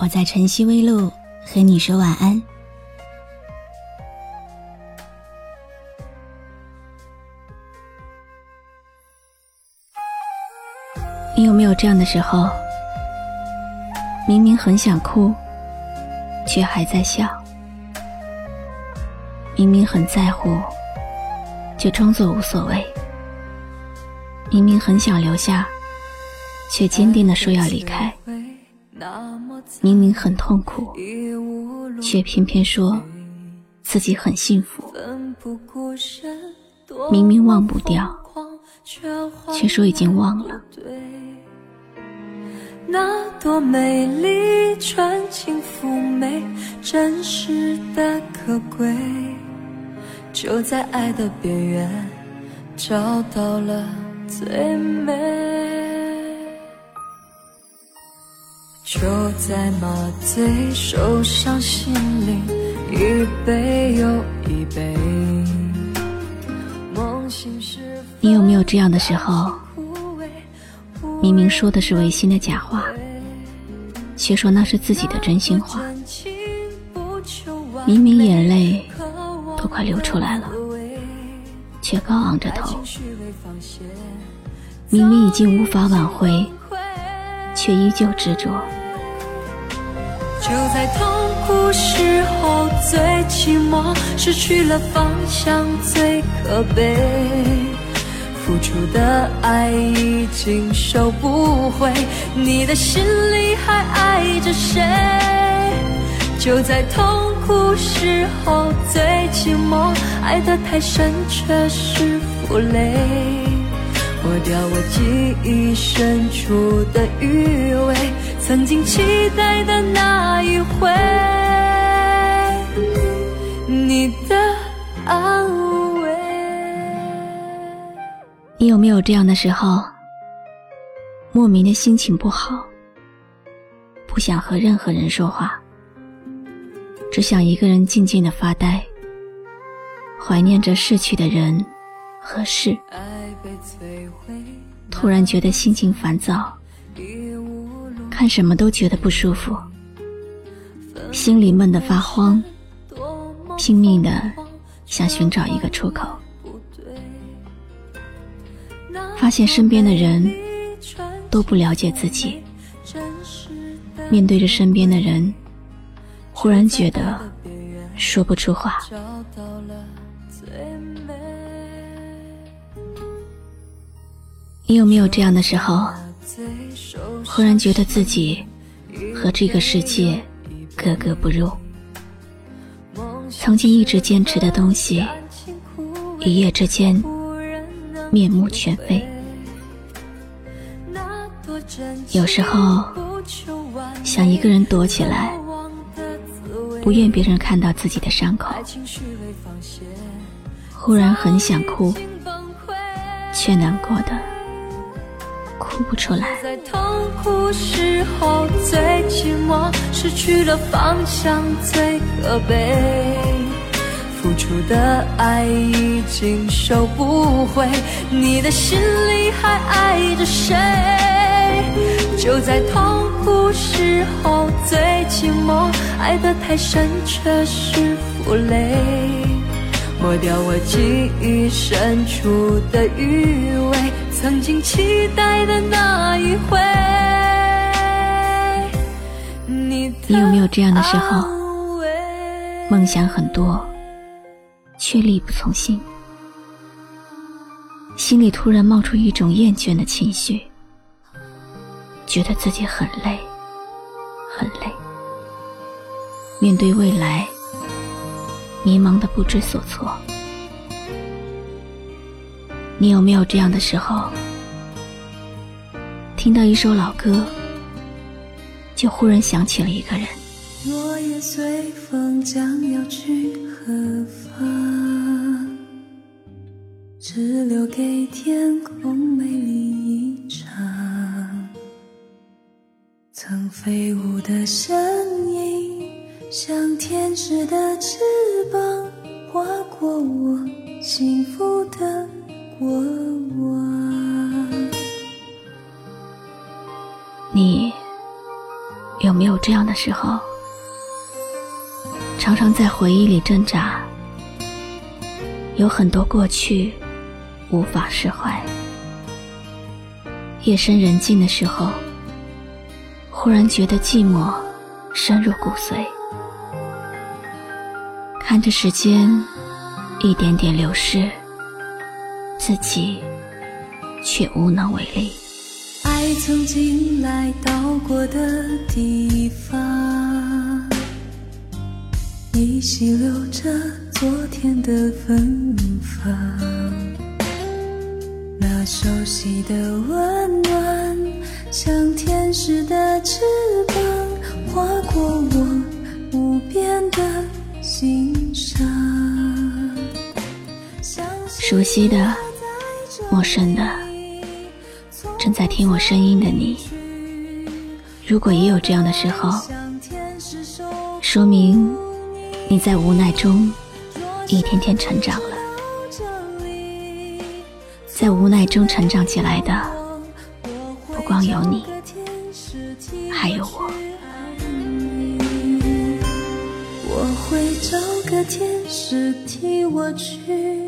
我在晨曦微露和你说晚安。你有没有这样的时候？明明很想哭，却还在笑；明明很在乎，却装作无所谓；明明很想留下，却坚定的说要离开；明明很痛苦，却偏偏说自己很幸福；明明忘不掉，却说已经忘了。那朵美丽、纯情、妩媚、真实的可贵，就在爱的边缘找到了最美。就在麻醉受伤，心灵一杯又一杯。梦醒时，你有没有这样的时候？明明说的是违心的假话，却说那是自己的真心话。明明眼泪都快流出来了，却高昂着头。明明已经无法挽回，却依旧执着。就在痛苦时候最寂寞，失去了方向最可悲。付出的爱已经收不回，你的心里还爱着谁？就在痛苦时候最寂寞，爱得太深却是负累，抹掉我记忆深处的余味，曾经期待的那一回，你的安慰。你有没有这样的时候？莫名的心情不好，不想和任何人说话，只想一个人静静的发呆，怀念着逝去的人和事。突然觉得心情烦躁，看什么都觉得不舒服，心里闷得发慌，拼命的想寻找一个出口。发现身边的人都不了解自己，面对着身边的人，忽然觉得说不出话。你有没有这样的时候？忽然觉得自己和这个世界格格不入，曾经一直坚持的东西，一夜之间。面目全非。有时候想一个人躲起来，不愿别人看到自己的伤口。忽然很想哭，却难过的哭不出来。在痛苦时候最寂寞，失去了方向最可悲。付出的爱已经收不回，你的心里还爱着谁？就在痛苦时候最寂寞，爱得太深却是负累，抹掉我记忆深处的余味，曾经期待的那一回。你有没有这样的时候？梦想很多。却力不从心，心里突然冒出一种厌倦的情绪，觉得自己很累，很累。面对未来，迷茫的不知所措。你有没有这样的时候？听到一首老歌，就忽然想起了一个人。落叶随风将要去何方？只留给天空美丽一场。曾飞舞的身影，像天使的翅膀，划过我幸福的过往。你有没有这样的时候？常常在回忆里挣扎，有很多过去无法释怀。夜深人静的时候，忽然觉得寂寞深入骨髓，看着时间一点点流逝，自己却无能为力。爱曾经来到过的地方。依稀留着昨天的芬芳，那熟悉的温暖，像天使的翅膀，划过我无边的心上。熟悉的，陌生的，正在听我声音的你，如果也有这样的时候，说明。你在无奈中一天天成长了，在无奈中成长起来的，不光有你，还有我。我会找个天使替我去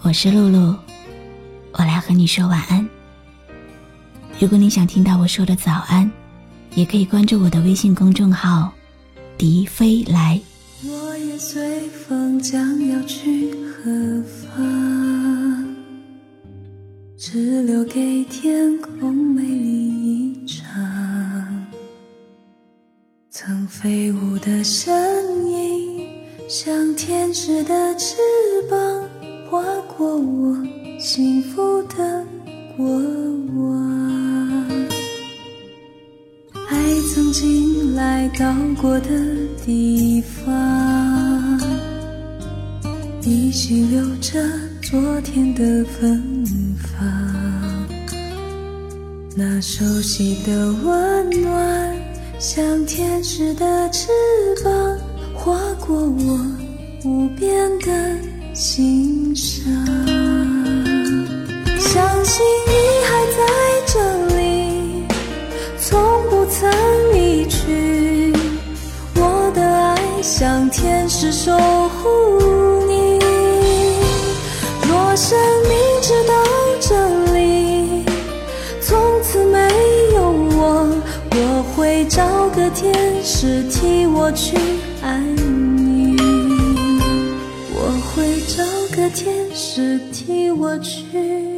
我是露露，我来和你说晚安。如果你想听到我说的早安，也可以关注我的微信公众号“笛飞来”。落叶随风将要去何方？只留给天空美丽一场。曾飞舞的身影，像天使的翅膀，划过我幸福的过往。爱曾经来到过的地方，依稀留着昨天的芬芳。那熟悉的温暖，像天使的翅膀，划过我无边的心上。相信你还在这里，从不曾离去。我的爱。像天使守护你。若生命直到这里，从此没有我，我会找个天使替我去爱你。找个天使替我去。